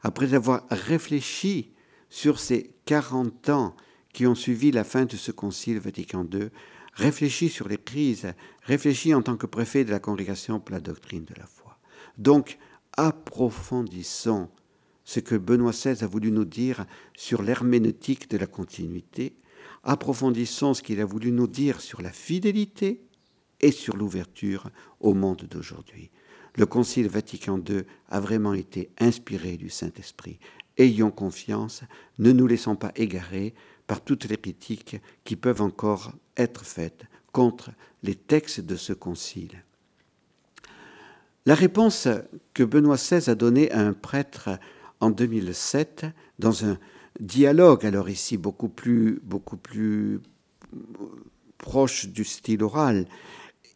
après avoir réfléchi sur ces 40 ans qui ont suivi la fin de ce concile Vatican II, réfléchi sur les crises, réfléchi en tant que préfet de la congrégation pour la doctrine de la foi. Donc, approfondissons ce que Benoît XVI a voulu nous dire sur l'herméneutique de la continuité, approfondissons ce qu'il a voulu nous dire sur la fidélité et sur l'ouverture au monde d'aujourd'hui. Le Concile Vatican II a vraiment été inspiré du Saint-Esprit. Ayons confiance, ne nous laissons pas égarer par toutes les critiques qui peuvent encore être faites contre les textes de ce Concile. La réponse que Benoît XVI a donnée à un prêtre en 2007, dans un dialogue, alors ici beaucoup plus, beaucoup plus proche du style oral,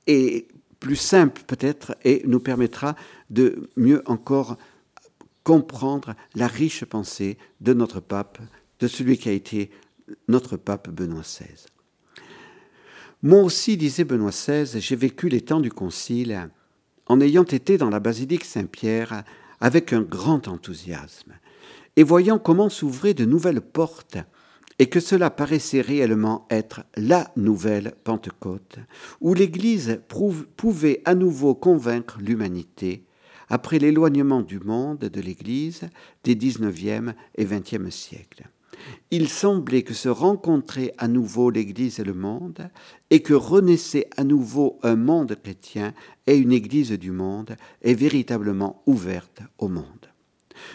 et plus simple peut-être, et nous permettra de mieux encore comprendre la riche pensée de notre pape, de celui qui a été notre pape Benoît XVI. Moi aussi, disait Benoît XVI, j'ai vécu les temps du Concile en ayant été dans la basilique Saint-Pierre avec un grand enthousiasme, et voyant comment s'ouvraient de nouvelles portes, et que cela paraissait réellement être la nouvelle Pentecôte, où l'Église pouvait à nouveau convaincre l'humanité, après l'éloignement du monde de l'Église des XIXe et XXe siècles il semblait que se rencontraient à nouveau l'Église et le monde, et que renaissait à nouveau un monde chrétien et une Église du monde est véritablement ouverte au monde.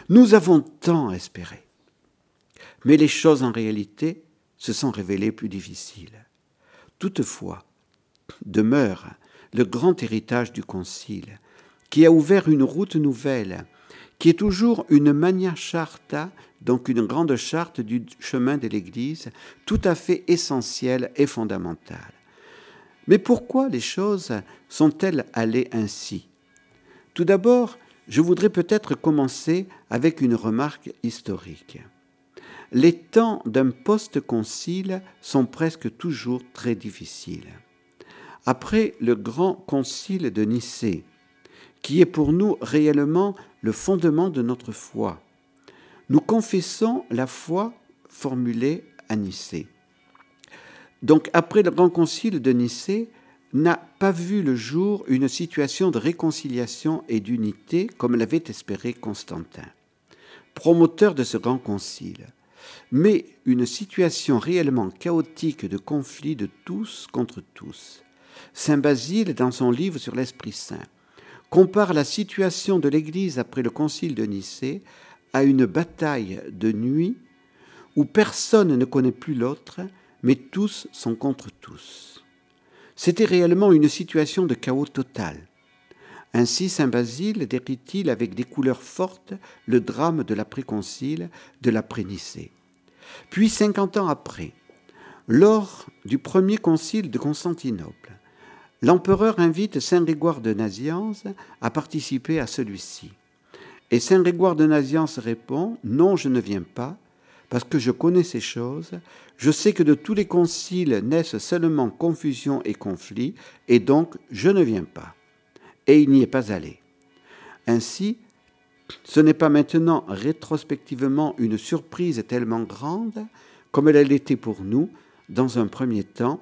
Nous avons tant espéré, mais les choses en réalité se sont révélées plus difficiles. Toutefois, demeure le grand héritage du Concile, qui a ouvert une route nouvelle, qui est toujours une mania charta donc une grande charte du chemin de l'Église, tout à fait essentielle et fondamentale. Mais pourquoi les choses sont-elles allées ainsi? Tout d'abord, je voudrais peut-être commencer avec une remarque historique. Les temps d'un post-concile sont presque toujours très difficiles. Après le grand concile de Nicée, qui est pour nous réellement le fondement de notre foi, nous confessons la foi formulée à Nicée. Donc après le grand concile de Nicée, n'a pas vu le jour une situation de réconciliation et d'unité comme l'avait espéré Constantin, promoteur de ce grand concile, mais une situation réellement chaotique de conflit de tous contre tous. Saint Basile, dans son livre sur l'Esprit Saint, compare la situation de l'Église après le concile de Nicée à une bataille de nuit où personne ne connaît plus l'autre, mais tous sont contre tous. C'était réellement une situation de chaos total. Ainsi, Saint Basile décrit-il avec des couleurs fortes le drame de l'après-concile, de l'après-Nicée. Puis, cinquante ans après, lors du premier concile de Constantinople, l'empereur invite Saint Grégoire de Nazianze à participer à celui-ci. Et Saint Grégoire de Naziance répond Non, je ne viens pas, parce que je connais ces choses. Je sais que de tous les conciles naissent seulement confusion et conflit, et donc je ne viens pas. Et il n'y est pas allé. Ainsi, ce n'est pas maintenant rétrospectivement une surprise tellement grande comme elle l'était pour nous dans un premier temps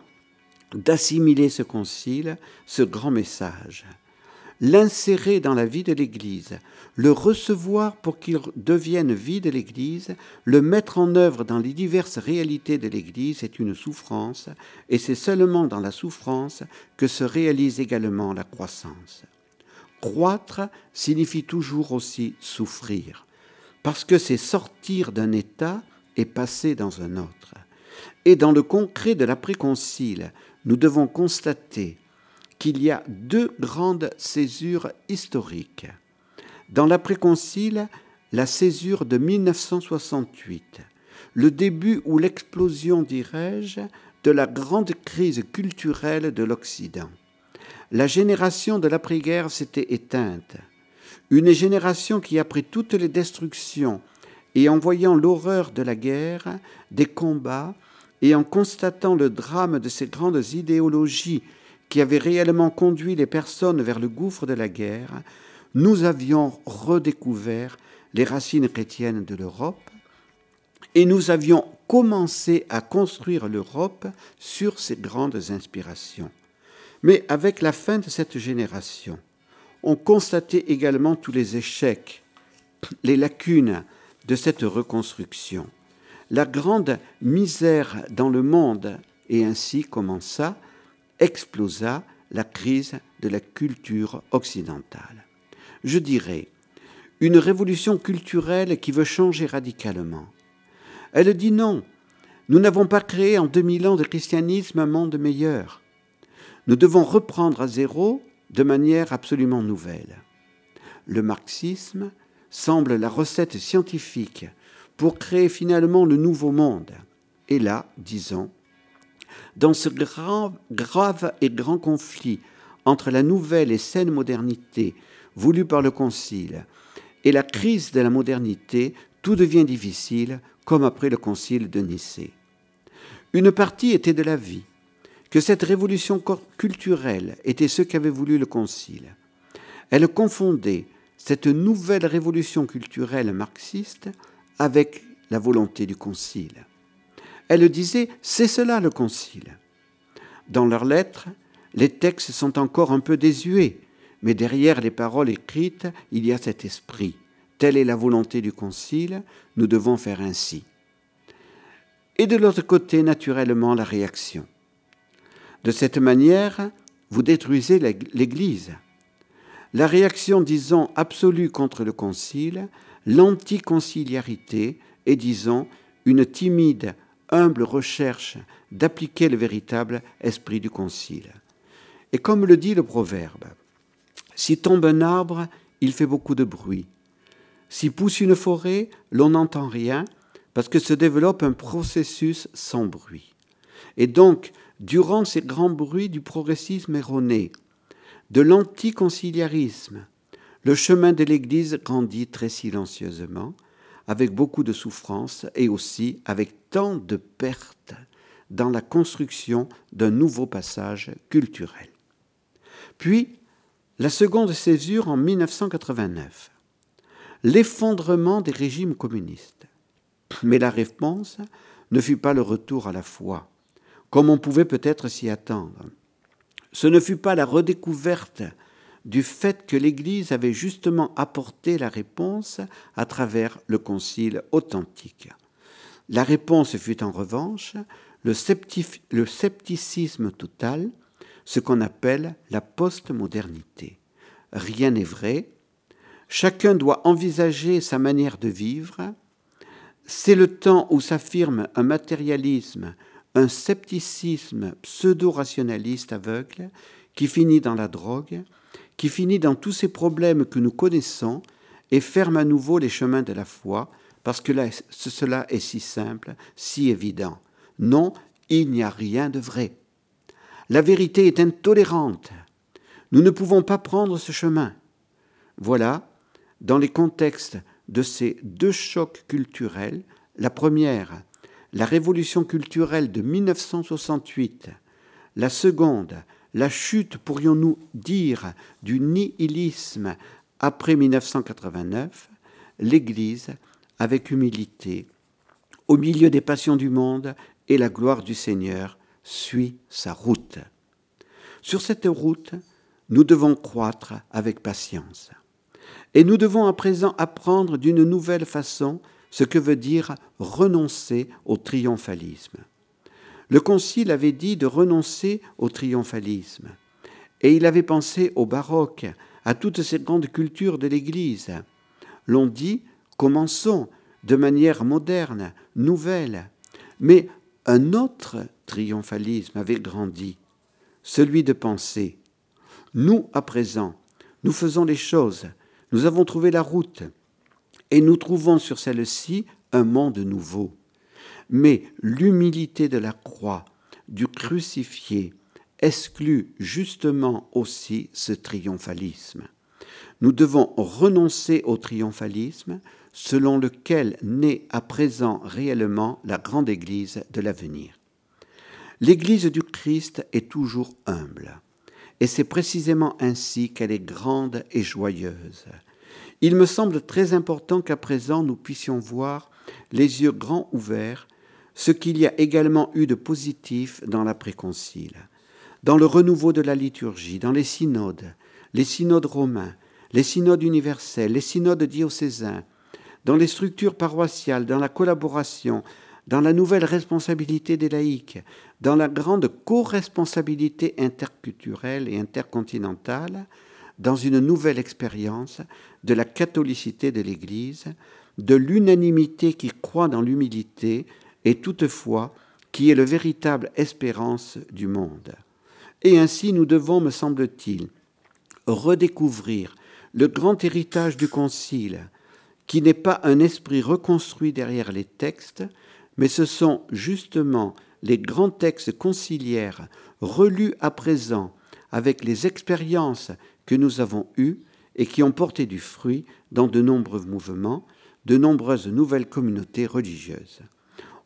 d'assimiler ce concile, ce grand message l'insérer dans la vie de l'Église, le recevoir pour qu'il devienne vie de l'Église, le mettre en œuvre dans les diverses réalités de l'Église est une souffrance, et c'est seulement dans la souffrance que se réalise également la croissance. Croître signifie toujours aussi souffrir, parce que c'est sortir d'un état et passer dans un autre. Et dans le concret de l'après-concile, nous devons constater qu'il y a deux grandes césures historiques. Dans l'après-concile, la césure de 1968, le début ou l'explosion, dirais-je, de la grande crise culturelle de l'Occident. La génération de l'après-guerre s'était éteinte. Une génération qui, après toutes les destructions, et en voyant l'horreur de la guerre, des combats, et en constatant le drame de ces grandes idéologies qui avait réellement conduit les personnes vers le gouffre de la guerre, nous avions redécouvert les racines chrétiennes de l'Europe et nous avions commencé à construire l'Europe sur ces grandes inspirations. Mais avec la fin de cette génération, on constatait également tous les échecs, les lacunes de cette reconstruction, la grande misère dans le monde, et ainsi commença, explosa la crise de la culture occidentale. Je dirais une révolution culturelle qui veut changer radicalement. Elle dit non, nous n'avons pas créé en 2000 ans de christianisme un monde meilleur. Nous devons reprendre à zéro de manière absolument nouvelle. Le marxisme semble la recette scientifique pour créer finalement le nouveau monde. Et là, disons, dans ce grave, grave et grand conflit entre la nouvelle et saine modernité voulue par le Concile et la crise de la modernité, tout devient difficile, comme après le Concile de Nicée. Une partie était de la vie, que cette révolution culturelle était ce qu'avait voulu le Concile. Elle confondait cette nouvelle révolution culturelle marxiste avec la volonté du Concile. Elle disait c'est cela le Concile. Dans leurs lettres, les textes sont encore un peu désuets, mais derrière les paroles écrites, il y a cet esprit. Telle est la volonté du Concile, nous devons faire ainsi. Et de l'autre côté, naturellement, la réaction. De cette manière, vous détruisez l'Église. La réaction, disons, absolue contre le Concile, l'anticonciliarité et, disons, une timide, humble recherche d'appliquer le véritable esprit du Concile. Et comme le dit le proverbe, si tombe un arbre, il fait beaucoup de bruit. Si pousse une forêt, l'on n'entend rien parce que se développe un processus sans bruit. Et donc, durant ces grands bruits du progressisme erroné, de l'anticonciliarisme, le chemin de l'Église grandit très silencieusement, avec beaucoup de souffrance et aussi avec tant de pertes dans la construction d'un nouveau passage culturel. Puis, la seconde césure en 1989, l'effondrement des régimes communistes. Mais la réponse ne fut pas le retour à la foi, comme on pouvait peut-être s'y attendre. Ce ne fut pas la redécouverte du fait que l'Église avait justement apporté la réponse à travers le concile authentique. La réponse fut en revanche le, scepticisme total, ce qu'on appelle la postmodernité. Rien n'est vrai, chacun doit envisager sa manière de vivre, c'est le temps où s'affirme un matérialisme, un scepticisme pseudo-rationaliste aveugle qui finit dans la drogue, qui finit dans tous ces problèmes que nous connaissons et ferme à nouveau les chemins de la foi, parce que là, cela est si simple, si évident. Non, il n'y a rien de vrai. La vérité est intolérante. Nous ne pouvons pas prendre ce chemin. Voilà, dans les contextes de ces deux chocs culturels, la première, la révolution culturelle de 1968, la seconde, la chute, pourrions-nous dire, du nihilisme après 1989, l'Église, avec humilité, au milieu des passions du monde et la gloire du Seigneur, suit sa route. Sur cette route, nous devons croître avec patience. Et nous devons à présent apprendre d'une nouvelle façon ce que veut dire renoncer au triomphalisme. Le Concile avait dit de renoncer au triomphalisme, et il avait pensé au baroque, à toutes ces grandes cultures de l'Église. L'on dit, commençons de manière moderne, nouvelle, mais un autre triomphalisme avait grandi, celui de penser. Nous, à présent, nous faisons les choses, nous avons trouvé la route, et nous trouvons sur celle-ci un monde nouveau. Mais l'humilité de la croix, du crucifié, exclut justement aussi ce triomphalisme. Nous devons renoncer au triomphalisme selon lequel naît à présent réellement la grande Église de l'avenir. L'Église du Christ est toujours humble, et c'est précisément ainsi qu'elle est grande et joyeuse. Il me semble très important qu'à présent nous puissions voir, les yeux grands ouverts, ce qu'il y a également eu de positif dans l'après-concile, dans le renouveau de la liturgie, dans les synodes, les synodes romains, les synodes universels, les synodes diocésains, dans les structures paroissiales, dans la collaboration, dans la nouvelle responsabilité des laïcs, dans la grande co-responsabilité interculturelle et intercontinentale, dans une nouvelle expérience de la catholicité de l'Église, de l'unanimité qui croit dans l'humilité et toutefois qui est le véritable espérance du monde. Et ainsi nous devons, me semble-t-il, redécouvrir le grand héritage du Concile, qui n'est pas un esprit reconstruit derrière les textes, mais ce sont justement les grands textes conciliaires relus à présent avec les expériences que nous avons eues et qui ont porté du fruit dans de nombreux mouvements, de nombreuses nouvelles communautés religieuses.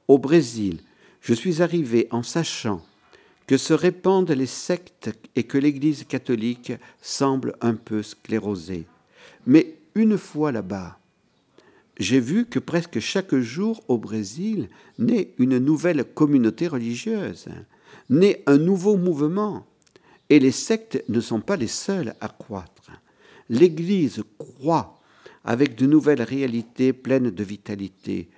Au Brésil, je suis arrivé en sachant que se répandent les sectes et que l'Église catholique semble un peu sclérosée. Mais une fois là-bas, j'ai vu que presque chaque jour au Brésil naît une nouvelle communauté religieuse, naît un nouveau mouvement, et les sectes ne sont pas les seules à croître. L'Église croît avec de nouvelles réalités pleines de vitalité,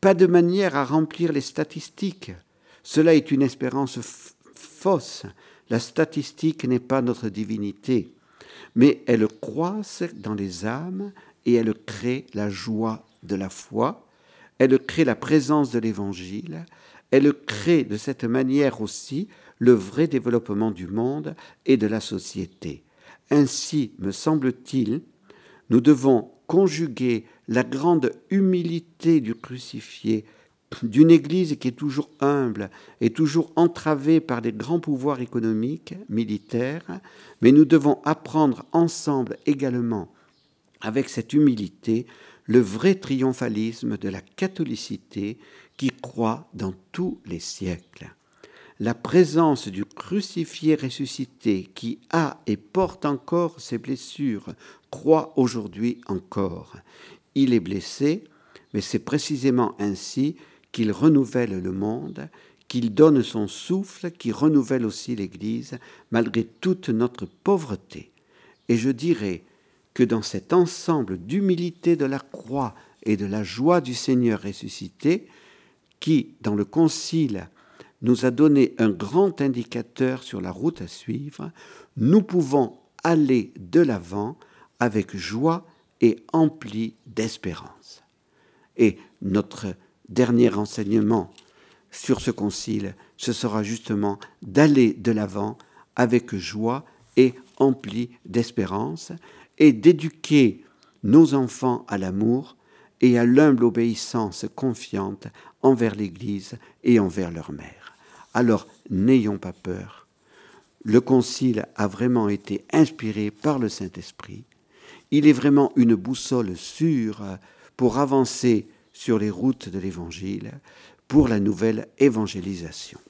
pas de manière à remplir les statistiques. Cela est une espérance fausse. La statistique n'est pas notre divinité, mais elle croisse dans les âmes et elle crée la joie de la foi, elle crée la présence de l'Évangile, elle crée de cette manière aussi le vrai développement du monde et de la société. Ainsi, me semble-t-il, nous devons conjuguer la grande humilité du crucifié, d'une Église qui est toujours humble et toujours entravée par des grands pouvoirs économiques, militaires, mais nous devons apprendre ensemble également, avec cette humilité, le vrai triomphalisme de la catholicité qui croit dans tous les siècles. La présence du crucifié ressuscité qui a et porte encore ses blessures croit aujourd'hui encore. Il est blessé, mais c'est précisément ainsi qu'il renouvelle le monde, qu'il donne son souffle, qui renouvelle aussi l'Église, malgré toute notre pauvreté. Et je dirais que dans cet ensemble d'humilité de la croix et de la joie du Seigneur ressuscité, qui, dans le Concile, nous a donné un grand indicateur sur la route à suivre, nous pouvons aller de l'avant avec joie et emplis d'espérance. Et notre dernier enseignement sur ce concile, ce sera justement d'aller de l'avant avec joie et empli d'espérance, et d'éduquer nos enfants à l'amour et à l'humble obéissance confiante envers l'Église et envers leur mère. Alors n'ayons pas peur. Le Concile a vraiment été inspiré par le Saint-Esprit. Il est vraiment une boussole sûre pour avancer sur les routes de l'Évangile, pour la nouvelle évangélisation.